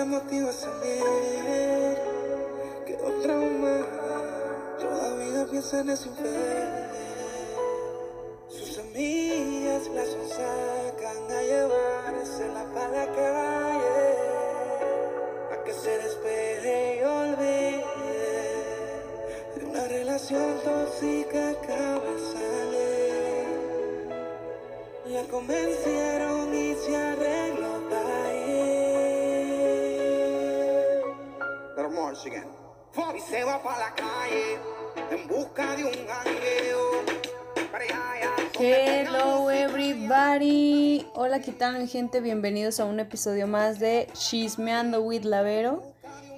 la motiva a salir. Quedó traumada, todavía piensa en ese infierno. Sus amigas la sacan a llevársela para la calle. A que se despeje y olvide de una relación tóxica que acaba de salir. La convencieron Little more again. Y se va para la calle en busca de un jangueo. Para allá, allá, donde Hello everybody. Hola, ¿qué tal mi gente? Bienvenidos a un episodio más de Chismeando with Lavero.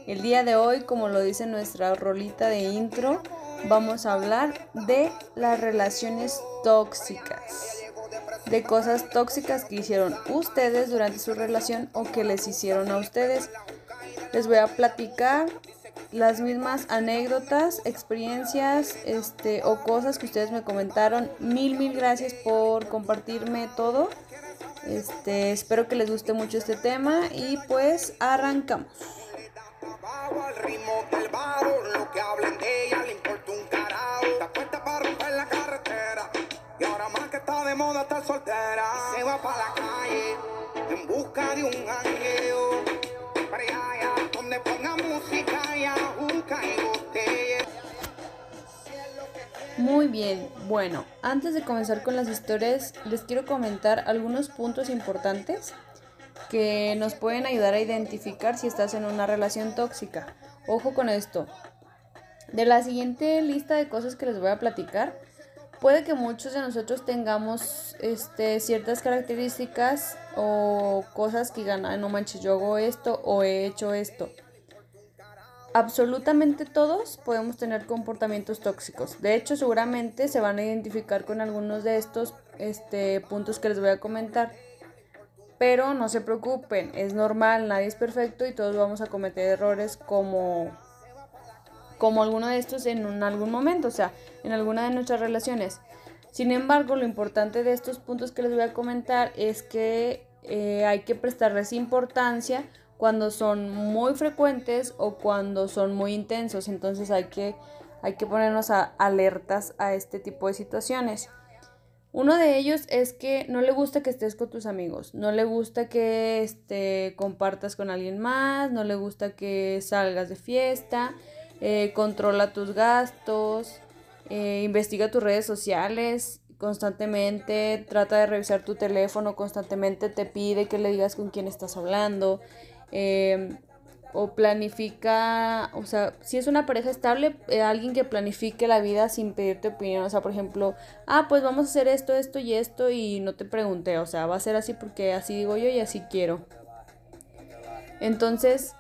El día de hoy, como lo dice nuestra rolita de intro, vamos a hablar de las relaciones tóxicas. De cosas tóxicas que hicieron ustedes durante su relación o que les hicieron a ustedes. Les voy a platicar las mismas anécdotas, experiencias, este, o cosas que ustedes me comentaron. Mil, mil gracias por compartirme todo. Este, espero que les guste mucho este tema y pues arrancamos. soltera. Se va para la calle en busca de un. Muy bien, bueno, antes de comenzar con las historias, les quiero comentar algunos puntos importantes que nos pueden ayudar a identificar si estás en una relación tóxica. Ojo con esto. De la siguiente lista de cosas que les voy a platicar, puede que muchos de nosotros tengamos este, ciertas características o cosas que digan, "Ay, no manches, yo hago esto o he hecho esto. Absolutamente todos podemos tener comportamientos tóxicos. De hecho, seguramente se van a identificar con algunos de estos este, puntos que les voy a comentar. Pero no se preocupen, es normal, nadie es perfecto y todos vamos a cometer errores como, como alguno de estos en algún momento, o sea, en alguna de nuestras relaciones. Sin embargo, lo importante de estos puntos que les voy a comentar es que eh, hay que prestarles importancia cuando son muy frecuentes o cuando son muy intensos. Entonces hay que, hay que ponernos a- alertas a este tipo de situaciones. Uno de ellos es que no le gusta que estés con tus amigos, no le gusta que este, compartas con alguien más, no le gusta que salgas de fiesta, eh, controla tus gastos, eh, investiga tus redes sociales constantemente, trata de revisar tu teléfono constantemente, te pide que le digas con quién estás hablando, eh, o planifica, o sea, si es una pareja estable, eh, alguien que planifique la vida sin pedirte opinión, o sea, por ejemplo, ah, pues vamos a hacer esto, esto y esto y no te pregunté, o sea, va a ser así porque así digo yo y así quiero. Entonces,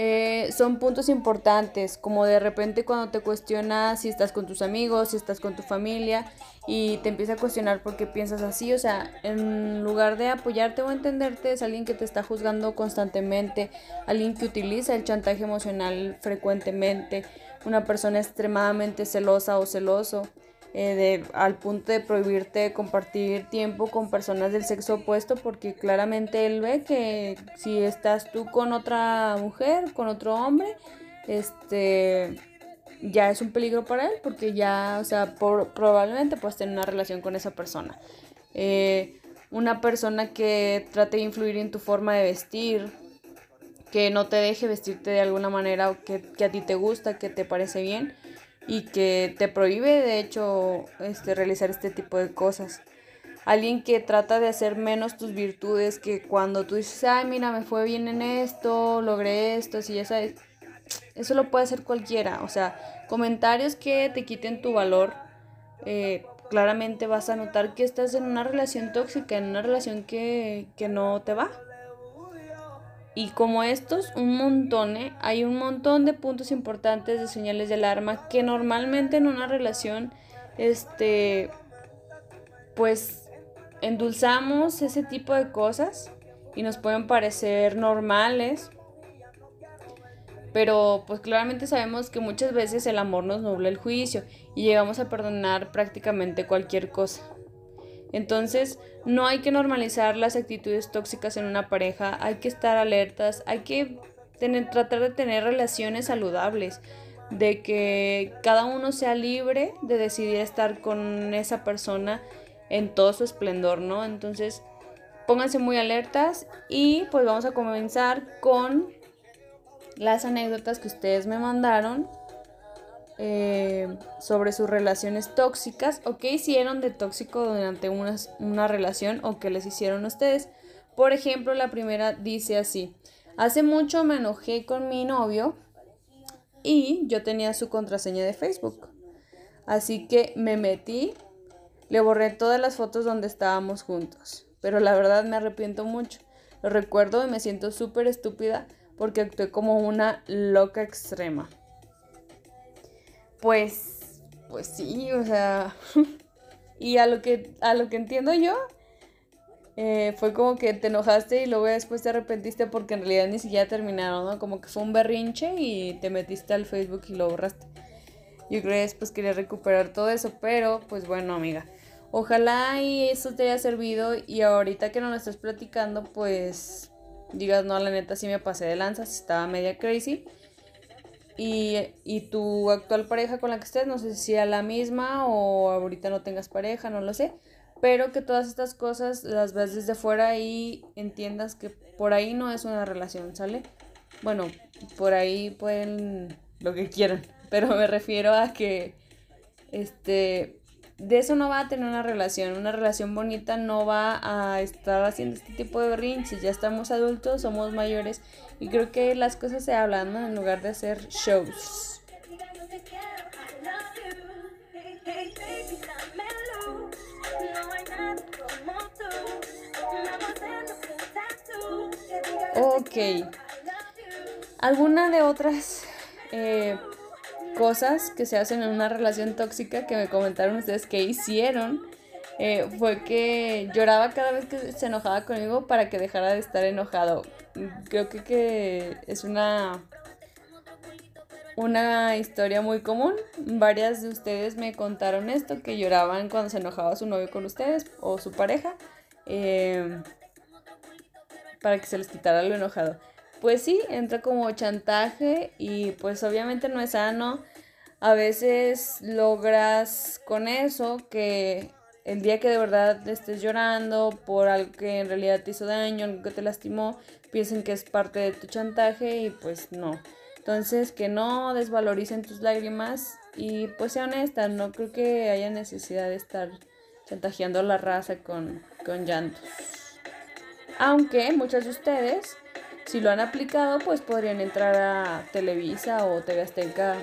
eh, son puntos importantes, como de repente cuando te cuestionas si estás con tus amigos, si estás con tu familia y te empieza a cuestionar por qué piensas así, o sea, en lugar de apoyarte o entenderte, es alguien que te está juzgando constantemente, alguien que utiliza el chantaje emocional frecuentemente, una persona extremadamente celosa o celoso eh, de, al punto de prohibirte compartir tiempo con personas del sexo opuesto porque claramente él ve que si estás tú con otra mujer, con otro hombre, este ya es un peligro para él porque ya, o sea, por, probablemente puedes tener una relación con esa persona. Eh, una persona que trate de influir en tu forma de vestir, que no te deje vestirte de alguna manera o que, que a ti te gusta, que te parece bien y que te prohíbe de hecho este, realizar este tipo de cosas. Alguien que trata de hacer menos tus virtudes, que cuando tú dices, ay, mira, me fue bien en esto, logré esto, si ya sabes, eso lo puede hacer cualquiera. O sea, comentarios que te quiten tu valor, eh, claramente vas a notar que estás en una relación tóxica, en una relación que, que no te va. Y como estos, un montón, ¿eh? Hay un montón de puntos importantes de señales de alarma que normalmente en una relación, este, pues, endulzamos ese tipo de cosas y nos pueden parecer normales. Pero pues claramente sabemos que muchas veces el amor nos nubla el juicio y llegamos a perdonar prácticamente cualquier cosa. Entonces, no hay que normalizar las actitudes tóxicas en una pareja, hay que estar alertas, hay que tener, tratar de tener relaciones saludables, de que cada uno sea libre de decidir estar con esa persona en todo su esplendor, ¿no? Entonces, pónganse muy alertas y pues vamos a comenzar con las anécdotas que ustedes me mandaron eh, sobre sus relaciones tóxicas o qué hicieron de tóxico durante una, una relación o qué les hicieron ustedes. Por ejemplo, la primera dice así, hace mucho me enojé con mi novio y yo tenía su contraseña de Facebook. Así que me metí, le borré todas las fotos donde estábamos juntos, pero la verdad me arrepiento mucho. Lo recuerdo y me siento súper estúpida porque actué como una loca extrema. Pues, pues sí, o sea, y a lo que, a lo que entiendo yo, eh, fue como que te enojaste y luego después te arrepentiste porque en realidad ni siquiera terminaron, ¿no? Como que fue un berrinche y te metiste al Facebook y lo borraste. Yo creo que después quería recuperar todo eso, pero pues bueno, amiga. Ojalá y eso te haya servido y ahorita que no lo estás platicando, pues digas, no, la neta sí me pasé de lanza, si estaba media crazy. Y, tu actual pareja con la que estés, no sé si sea la misma o ahorita no tengas pareja, no lo sé. Pero que todas estas cosas las ves desde fuera y entiendas que por ahí no es una relación, ¿sale? Bueno, por ahí pueden lo que quieran, pero me refiero a que este de eso no va a tener una relación. Una relación bonita no va a estar haciendo este tipo de berrinches. Ya estamos adultos, somos mayores y creo que las cosas se hablan, ¿no? En lugar de hacer shows. Ok. ¿Alguna de otras eh, cosas que se hacen en una relación tóxica que me comentaron ustedes que hicieron eh, fue que lloraba cada vez que se enojaba conmigo para que dejara de estar enojado. Creo que, que es una una historia muy común. Varias de ustedes me contaron esto, que lloraban cuando se enojaba su novio con ustedes o su pareja, eh, para que se les quitara lo enojado pues sí, entra como chantaje y pues obviamente no es sano. A veces logras con eso que el día que de verdad estés llorando por algo que en realidad te hizo daño, algo que te lastimó, piensen que es parte de tu chantaje y pues no. Entonces que no desvaloricen tus lágrimas y pues sea honesta, no creo que haya necesidad de estar chantajeando a la raza con, con llantos. Aunque muchos de ustedes si lo han aplicado, pues podrían entrar a Televisa o TV Azteca.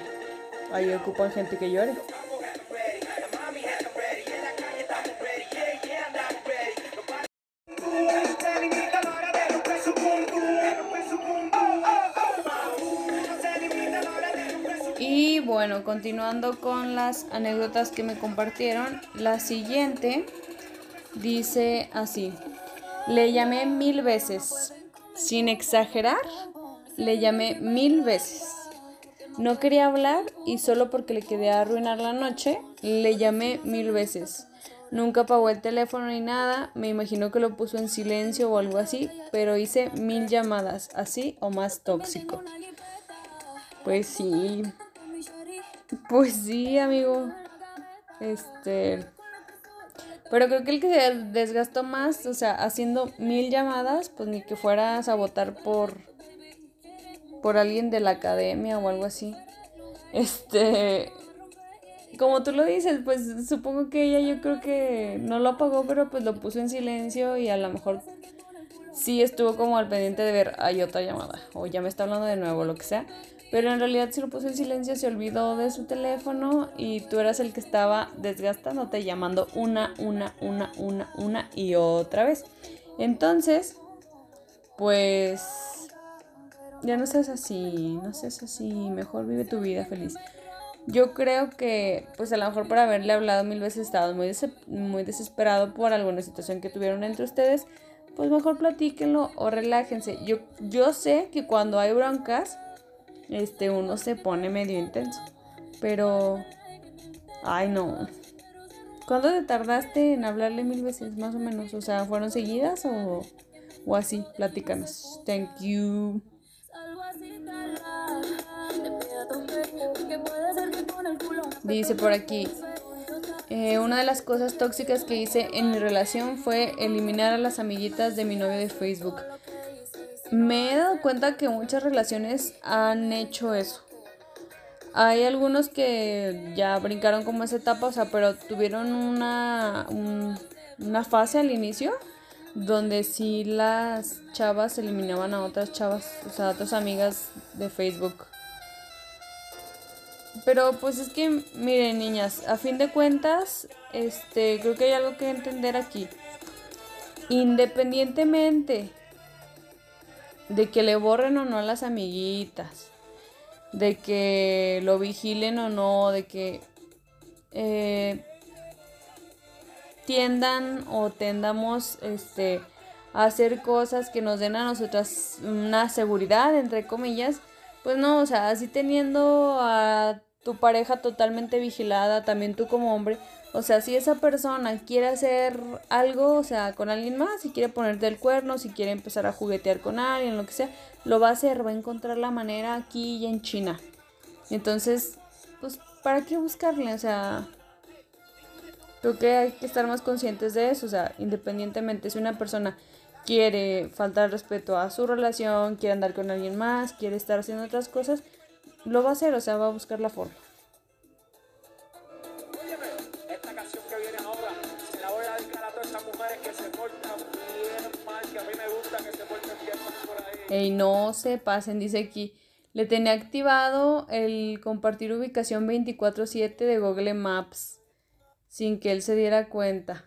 Ahí ocupan gente que llore. Y bueno, continuando con las anécdotas que me compartieron, la siguiente dice así. Le llamé mil veces, sin exagerar, le llamé mil veces. No quería hablar y solo porque le quedé a arruinar la noche, le llamé mil veces. Nunca apagó el teléfono ni nada, me imagino que lo puso en silencio o algo así, pero hice mil llamadas, así o más tóxico. Pues sí. Pues sí, amigo. Este, pero creo que el que se desgastó más, o sea, haciendo mil llamadas, pues ni que fueras a votar por por alguien de la academia o algo así. Este, como tú lo dices, pues supongo que ella yo creo que no lo apagó, pero pues lo puso en silencio y a lo mejor sí estuvo como al pendiente de ver, hay otra llamada o ya me está hablando de nuevo, lo que sea. Pero en realidad si lo puso en silencio, se olvidó de su teléfono y tú eras el que estaba desgastándote llamando una, una, una, una, una y otra vez. Entonces, pues ya no seas así, no seas así, mejor vive tu vida feliz. Yo creo que, pues a lo mejor por haberle hablado mil veces estado muy, muy desesperado por alguna situación que tuvieron entre ustedes, pues mejor platíquenlo o relájense. Yo, yo sé que cuando hay broncas, este, uno se pone medio intenso. Pero, ay no. ¿Cuánto te tardaste en hablarle mil veces, más o menos? O sea, ¿fueron seguidas o, o así? Platícanos. Thank you. Dice por aquí, eh, una de las cosas tóxicas que hice en mi relación fue eliminar a las amiguitas de mi novio de Facebook. Me he dado cuenta que muchas relaciones han hecho eso. Hay algunos que ya brincaron como esa etapa, o sea, pero tuvieron una, una fase al inicio donde sí las chavas eliminaban a otras chavas, o sea, a otras amigas de Facebook. Pero pues es que, miren niñas, a fin de cuentas, este, creo que hay algo que entender aquí. Independientemente de que le borren o no a las amiguitas, de que lo vigilen o no, de que eh, tiendan o tendamos este, a hacer cosas que nos den a nosotras una seguridad, entre comillas, pues no, o sea, así teniendo a tu pareja totalmente vigilada, también tú como hombre. O sea, si esa persona quiere hacer algo, o sea, con alguien más, si quiere ponerte el cuerno, si quiere empezar a juguetear con alguien, lo que sea, lo va a hacer, va a encontrar la manera aquí y en China. Entonces, pues, ¿para qué buscarle? O sea, creo que hay que estar más conscientes de eso. O sea, independientemente si una persona quiere faltar respeto a su relación, quiere andar con alguien más, quiere estar haciendo otras cosas, lo va a hacer, o sea, va a buscar la forma. Ey, no se pasen, dice aquí. Le tenía activado el compartir ubicación 24/7 de Google Maps sin que él se diera cuenta.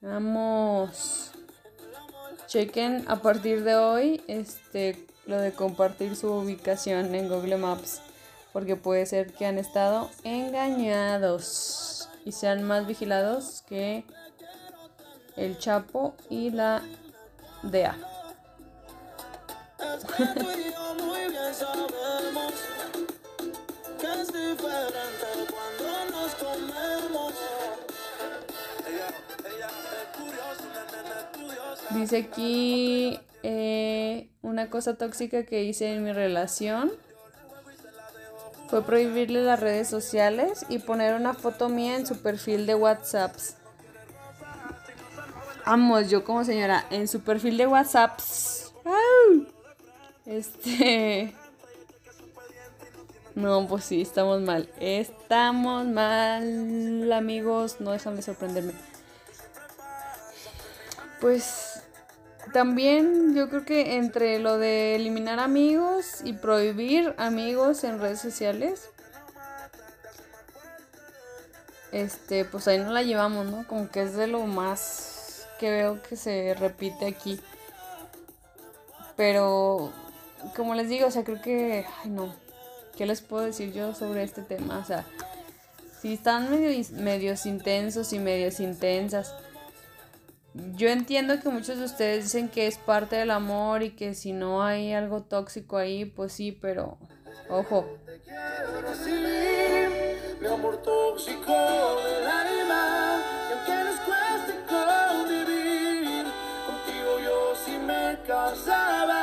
Vamos. Chequen a partir de hoy este lo de compartir su ubicación en Google Maps, porque puede ser que han estado engañados y sean más vigilados que el Chapo y la DEA. Dice aquí eh, una cosa tóxica que hice en mi relación fue prohibirle las redes sociales y poner una foto mía en su perfil de WhatsApp. Vamos, yo como señora, en su perfil de WhatsApp. Este. No, pues sí, estamos mal. Estamos mal, amigos. No dejan de sorprenderme. Pues también yo creo que entre lo de eliminar amigos y prohibir amigos en redes sociales, este, pues ahí no la llevamos, ¿no? Como que es de lo más que veo que se repite aquí. Pero, como les digo, o sea, creo que, ay no, ¿qué les puedo decir yo sobre este tema? O sea, si están medio, medios intensos y medios intensas yo entiendo que muchos de ustedes dicen que es parte del amor y que si no hay algo tóxico ahí, pues sí, pero ojo. Mi amor tóxico del alma, casaba,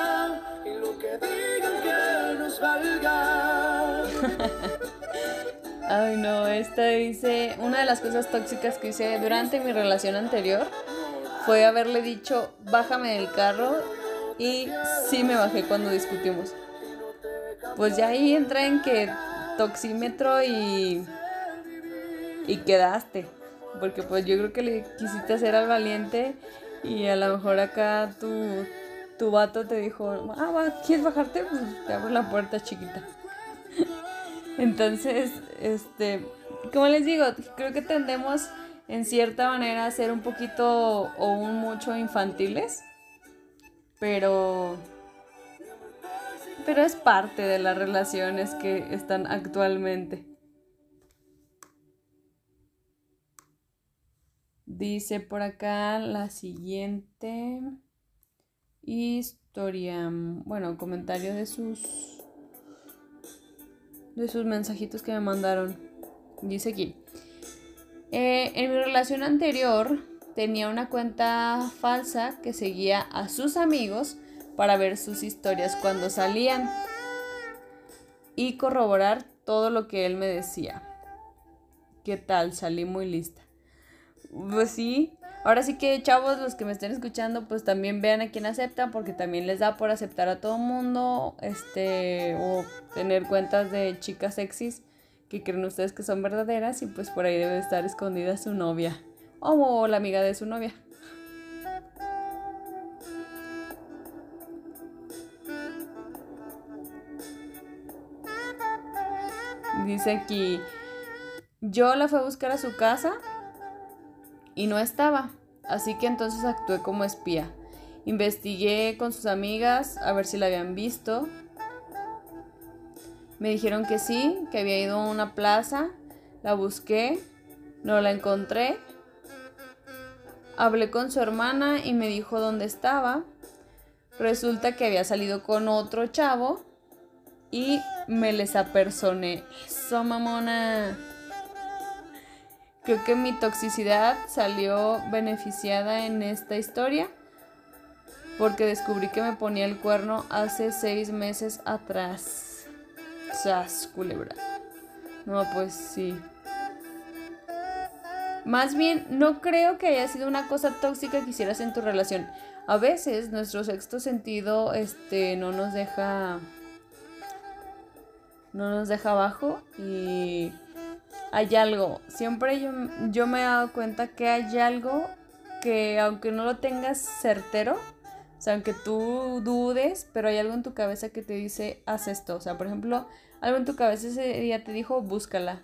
Ay no, esta dice, una de las cosas tóxicas que hice durante mi relación anterior fue haberle dicho, bájame del carro y sí me bajé cuando discutimos. Pues ya ahí entra en que toxímetro y, y quedaste. Porque pues yo creo que le quisiste hacer al valiente y a lo mejor acá tu, tu vato te dijo, ah, ¿quieres bajarte? Pues te abro la puerta chiquita. Entonces, este, como les digo, creo que tendemos en cierta manera ser un poquito o un mucho infantiles, pero pero es parte de las relaciones que están actualmente. Dice por acá la siguiente historia, bueno, comentario de sus de sus mensajitos que me mandaron. Dice aquí, eh, en mi relación anterior tenía una cuenta falsa que seguía a sus amigos para ver sus historias cuando salían y corroborar todo lo que él me decía. ¿Qué tal? Salí muy lista. Pues sí. Ahora sí que chavos, los que me estén escuchando, pues también vean a quién aceptan, porque también les da por aceptar a todo mundo, este, o tener cuentas de chicas sexys que creen ustedes que son verdaderas y pues por ahí debe estar escondida su novia o la amiga de su novia. Dice aquí, yo la fui a buscar a su casa y no estaba, así que entonces actué como espía. Investigué con sus amigas a ver si la habían visto. Me dijeron que sí, que había ido a una plaza. La busqué, no la encontré. Hablé con su hermana y me dijo dónde estaba. Resulta que había salido con otro chavo y me les apersoné. Eso, mamona. Creo que mi toxicidad salió beneficiada en esta historia porque descubrí que me ponía el cuerno hace seis meses atrás. Sas, culebra. No, pues sí. Más bien, no creo que haya sido una cosa tóxica que hicieras en tu relación. A veces nuestro sexto sentido este, no nos deja no nos deja abajo y hay algo. Siempre yo, yo me he dado cuenta que hay algo que aunque no lo tengas certero, o sea, aunque tú dudes, pero hay algo en tu cabeza que te dice, haz esto. O sea, por ejemplo, algo en tu cabeza ese día te dijo, búscala.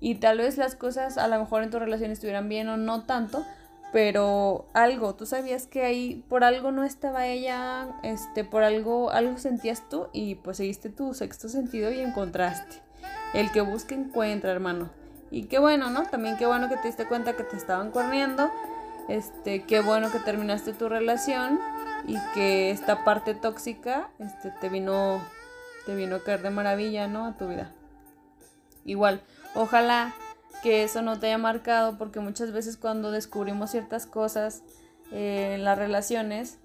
Y tal vez las cosas a lo mejor en tu relación estuvieran bien o no tanto, pero algo, tú sabías que ahí por algo no estaba ella, este, por algo, algo sentías tú y pues seguiste tu sexto sentido y encontraste. El que busca encuentra, hermano. Y qué bueno, ¿no? También qué bueno que te diste cuenta que te estaban corriendo. Este, qué bueno que terminaste tu relación y que esta parte tóxica este te vino te vino a caer de maravilla, ¿no? A tu vida. Igual, ojalá que eso no te haya marcado porque muchas veces cuando descubrimos ciertas cosas eh, en las relaciones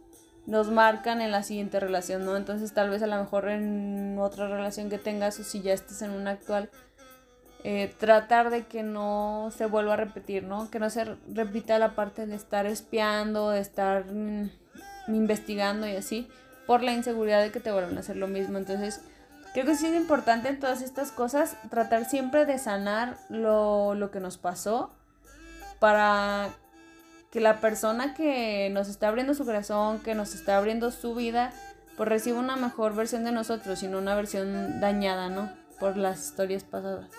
nos marcan en la siguiente relación, ¿no? Entonces tal vez a lo mejor en otra relación que tengas o si ya estés en una actual, eh, tratar de que no se vuelva a repetir, ¿no? Que no se repita la parte de estar espiando, de estar mm, investigando y así, por la inseguridad de que te vuelvan a hacer lo mismo. Entonces, Creo que es importante en todas estas cosas tratar siempre de sanar lo, lo que nos pasó para que la persona que nos está abriendo su corazón, que nos está abriendo su vida, pues reciba una mejor versión de nosotros y no una versión dañada, ¿no? Por las historias pasadas.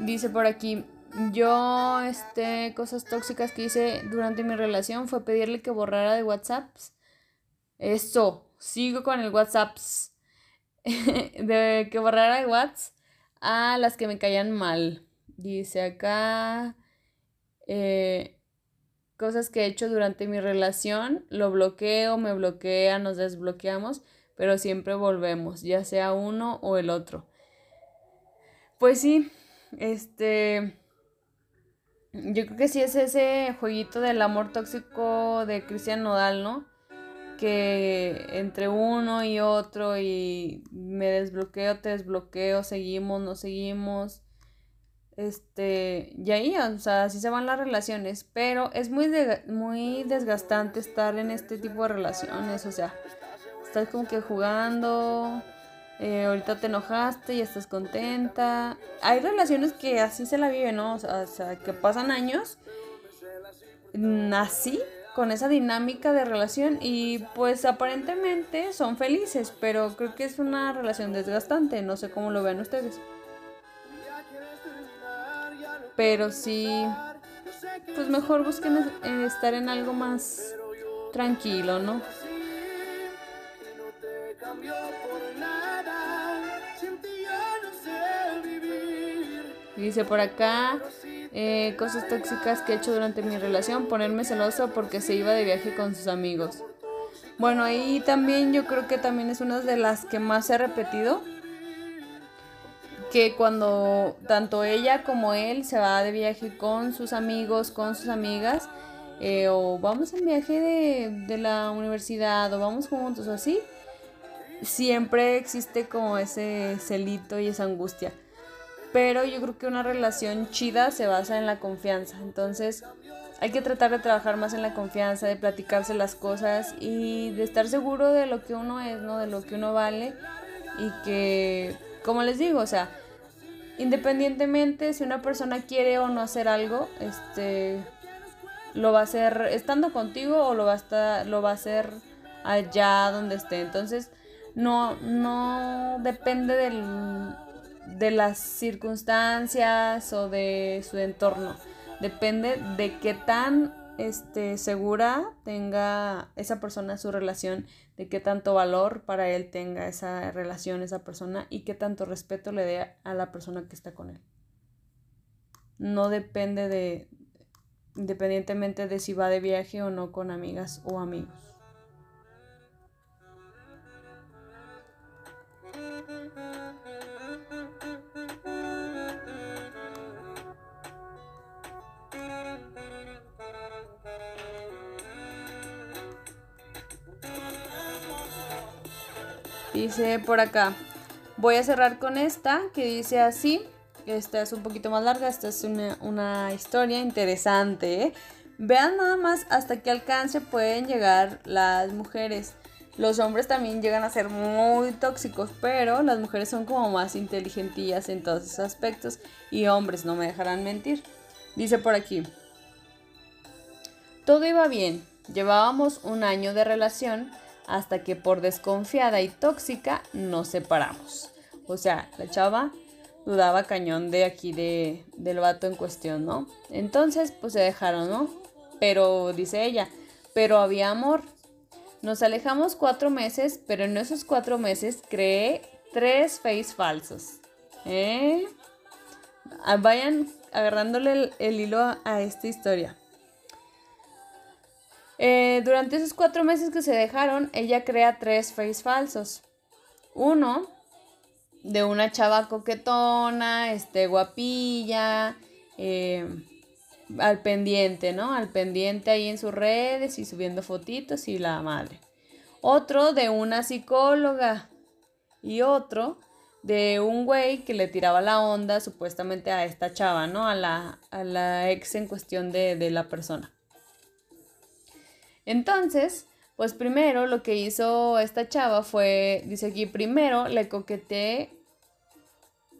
Dice por aquí, yo, este, cosas tóxicas que hice durante mi relación fue pedirle que borrara de WhatsApp. Eso, sigo con el WhatsApp. de que borrara de WhatsApp a las que me caían mal. Dice acá, eh, cosas que he hecho durante mi relación, lo bloqueo, me bloquea, nos desbloqueamos, pero siempre volvemos, ya sea uno o el otro. Pues sí, este. Yo creo que sí es ese jueguito del amor tóxico de Cristian Nodal, ¿no? Que entre uno y otro y me desbloqueo, te desbloqueo, seguimos, no seguimos. Este, y ahí, o sea, así se van las relaciones, pero es muy, muy desgastante estar en este tipo de relaciones, o sea, estás como que jugando, eh, ahorita te enojaste y estás contenta. Hay relaciones que así se la viven, ¿no? O sea, que pasan años así, con esa dinámica de relación y pues aparentemente son felices, pero creo que es una relación desgastante, no sé cómo lo ven ustedes. Pero sí, pues mejor busquen estar en algo más tranquilo, ¿no? Dice por acá, eh, cosas tóxicas que he hecho durante mi relación, ponerme celoso porque se iba de viaje con sus amigos. Bueno, ahí también yo creo que también es una de las que más he repetido. que cuando tanto ella como él se va de viaje con sus amigos, con sus amigas, eh, o vamos en viaje de, de la universidad, o vamos juntos, o así, siempre existe como ese celito y esa angustia. Pero yo creo que una relación chida se basa en la confianza. Entonces hay que tratar de trabajar más en la confianza, de platicarse las cosas y de estar seguro de lo que uno es, ¿no? De lo que uno vale. Y que, como les digo, o sea, independientemente si una persona quiere o no hacer algo, este lo va a hacer estando contigo o lo va a estar, lo va a hacer allá donde esté. Entonces, no, no depende del, de las circunstancias o de su entorno. Depende de qué tan este, segura tenga esa persona su relación, de qué tanto valor para él tenga esa relación, esa persona y qué tanto respeto le dé a la persona que está con él. No depende de, independientemente de si va de viaje o no con amigas o amigos. Dice por acá, voy a cerrar con esta que dice así. Esta es un poquito más larga, esta es una, historia interesante. ¿eh? Vean nada más hasta qué alcance pueden llegar las mujeres. Los hombres también llegan a ser muy tóxicos, pero las mujeres son como más inteligentillas en todos esos aspectos. Y hombres, no me dejarán mentir. Dice por aquí. Todo iba bien. Llevábamos un año de relación hasta que por desconfiada y tóxica nos separamos. O sea, la chava dudaba cañón de aquí de, del vato en cuestión, ¿no? Entonces, pues se dejaron, ¿no? Pero, dice ella, pero había amor. Nos alejamos cuatro meses, pero en esos cuatro meses creé tres face falsos. ¿Eh? Ah, vayan agarrándole el, hilo a esta historia. Eh, durante esos cuatro meses que se dejaron, ella crea tres face falsos. Uno de una chava coquetona, este, guapilla, eh, al pendiente, ¿no? Al pendiente ahí en sus redes y subiendo fotitos y la madre. Otro de una psicóloga y otro de un güey que le tiraba la onda supuestamente a esta chava, ¿no? A la, a la ex en cuestión de, de la persona. Entonces, pues primero lo que hizo esta chava fue, dice aquí, primero le coqueteé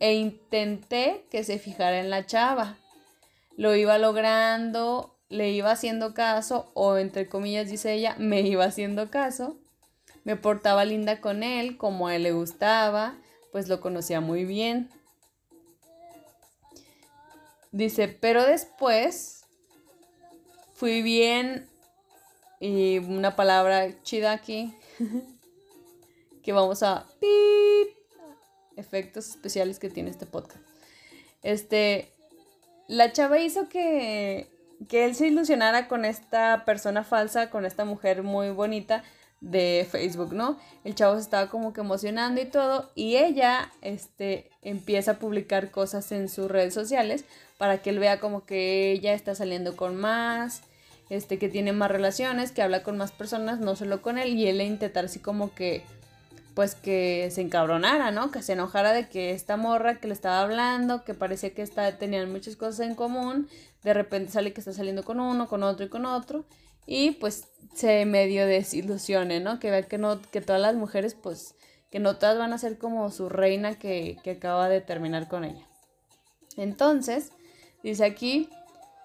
e intenté que se fijara en la chava. Lo iba logrando, le iba haciendo caso, o entre comillas dice ella, me iba haciendo caso. Me portaba linda con él, como a él le gustaba, pues lo conocía muy bien. Dice, pero después fui bien y una palabra chida aquí. que vamos a efectos especiales que tiene este podcast. Este, la chava hizo que, que él se ilusionara con esta persona falsa, con esta mujer muy bonita de Facebook, ¿no? El chavo se estaba como que emocionando y todo, y ella, este, empieza a publicar cosas en sus redes sociales para que él vea como que ella está saliendo con más, este, que tiene más relaciones, que habla con más personas, no solo con él, y él le intentar así como que, pues que se encabronara, ¿no? Que se enojara de que esta morra que le estaba hablando, que parecía que está, tenían muchas cosas en común, de repente sale que está saliendo con uno, con otro y con otro, y pues se medio desilusione, ¿no? Que vea que no, que todas las mujeres, pues, que no todas van a ser como su reina que, que acaba de terminar con ella. Entonces, dice aquí,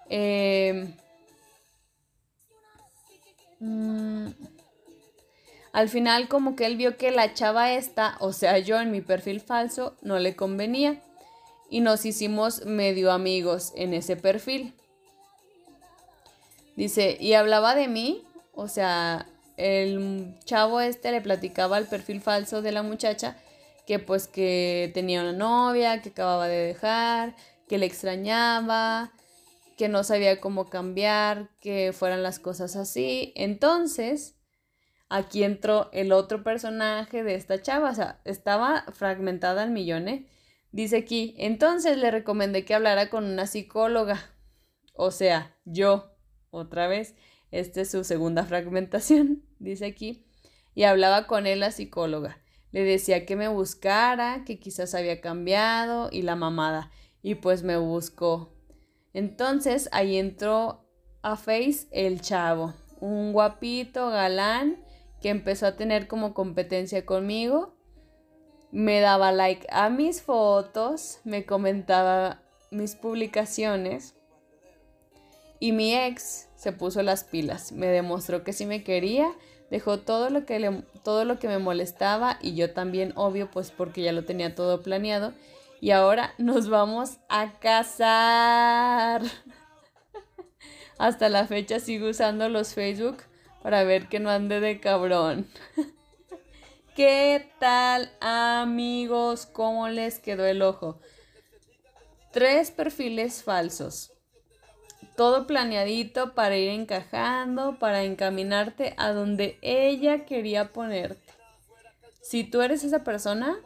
eh, Mm. Al final como que él vio que la chava esta, o sea yo en mi perfil falso, no le convenía. Y nos hicimos medio amigos en ese perfil. Dice, y hablaba de mí, o sea, el chavo este le platicaba al perfil falso de la muchacha que pues que tenía una novia, que acababa de dejar, que le extrañaba, que no sabía cómo cambiar, que fueran las cosas así. Entonces, aquí entró el otro personaje de esta chava, o sea, estaba fragmentada al millón, ¿eh? Dice aquí, entonces le recomendé que hablara con una psicóloga. O sea, yo, otra vez, esta es su segunda fragmentación, dice aquí, y hablaba con él la psicóloga. Le decía que me buscara, que quizás había cambiado y la mamada. Y pues me buscó. Entonces ahí entró a Face el chavo, un guapito galán que empezó a tener como competencia conmigo. Me daba like a mis fotos, me comentaba mis publicaciones. Y mi ex se puso las pilas, me demostró que sí me quería dejó todo lo que le, todo lo que me molestaba y yo también obvio pues porque ya lo tenía todo planeado y ahora nos vamos a casar. Hasta la fecha sigo usando los Facebook para ver que no ande de cabrón. ¿Qué tal amigos? ¿Cómo les quedó el ojo? Tres perfiles falsos todo planeadito para ir encajando, para encaminarte a donde ella quería ponerte. Si tú eres esa persona,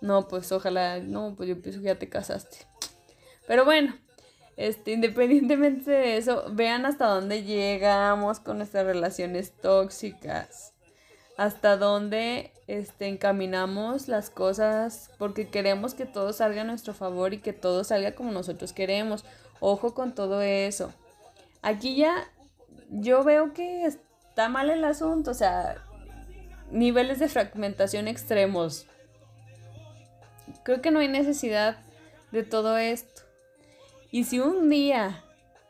no, pues ojalá, no, pues yo pienso que ya te casaste. Pero bueno, este, independientemente de eso, vean hasta dónde llegamos con nuestras relaciones tóxicas. Hasta dónde este, encaminamos las cosas porque queremos que todo salga a nuestro favor y que todo salga como nosotros queremos. Ojo con todo eso. Aquí ya yo veo que está mal el asunto, o sea, niveles de fragmentación extremos. Creo que no hay necesidad de todo esto. Y si un día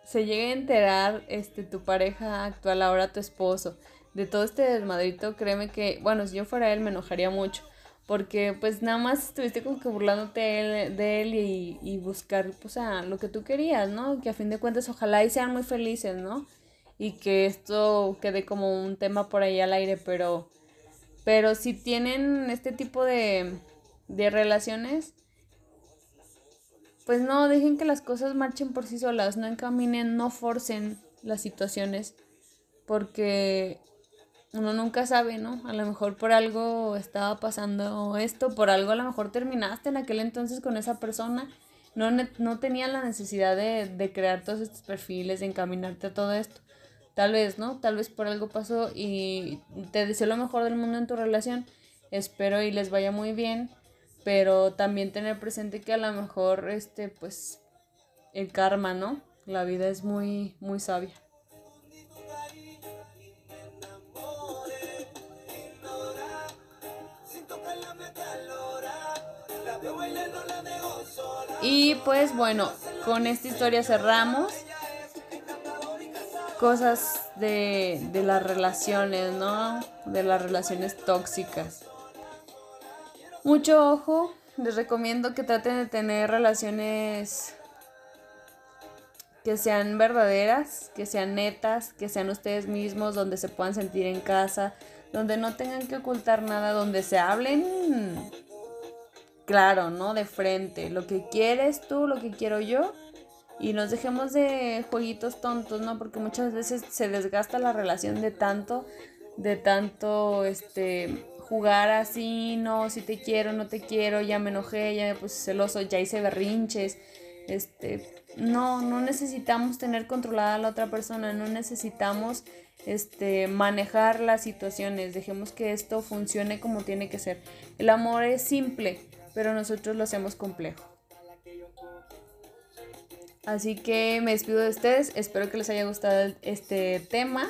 se llega a enterar este tu pareja actual, ahora tu esposo, de todo este desmadrito, créeme que, bueno, si yo fuera él me enojaría mucho. Porque pues nada más estuviste como que burlándote de él, y, buscar pues a lo que tú querías, ¿no? Que a fin de cuentas ojalá y sean muy felices, ¿no? Y que esto quede como un tema por ahí al aire, pero, pero si tienen este tipo de, de relaciones, pues no, dejen que las cosas marchen por sí solas, no encaminen, no forcen las situaciones, porque uno nunca sabe, ¿no? A lo mejor por algo estaba pasando esto, por algo a lo mejor terminaste en aquel entonces con esa persona, no, no tenía la necesidad de, de crear todos estos perfiles, de encaminarte a todo esto. Tal vez, ¿no? Tal vez por algo pasó y te deseo lo mejor del mundo en tu relación. Espero y les vaya muy bien, pero también tener presente que a lo mejor, este, pues, el karma, ¿no? La vida es muy, muy sabia. Y pues bueno, con esta historia cerramos. Cosas de, de las relaciones, ¿no? De las relaciones tóxicas. Mucho ojo, les recomiendo que traten de tener relaciones que sean verdaderas, que sean netas, que sean ustedes mismos, donde se puedan sentir en casa, donde no tengan que ocultar nada, donde se hablen claro, ¿no? De frente, lo que quieres tú, lo que quiero yo, y nos dejemos de jueguitos tontos, ¿no? Porque muchas veces se desgasta la relación de tanto, de tanto, este, jugar así, no, si te quiero, no te quiero, ya me enojé, ya me puse celoso, ya hice berrinches, este, no, no necesitamos tener controlada a la otra persona, no necesitamos este, manejar las situaciones, dejemos que esto funcione como tiene que ser. El amor es simple, pero nosotros lo hacemos complejo. Así que me despido de ustedes, espero que les haya gustado este tema.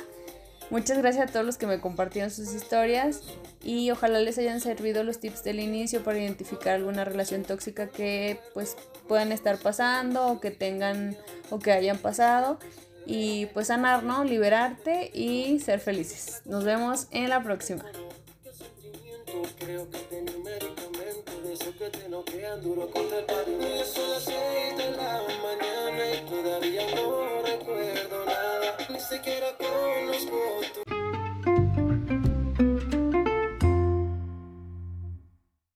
Muchas gracias a todos los que me compartieron sus historias y ojalá les hayan servido los tips del inicio para identificar alguna relación tóxica que pues puedan estar pasando o que tengan o que hayan pasado y pues sanar, ¿no? Liberarte y ser felices. Nos vemos en la próxima que te noquean duro con el party. Y son las seis la mañana y todavía no recuerdo nada. Ni siquiera conozco tu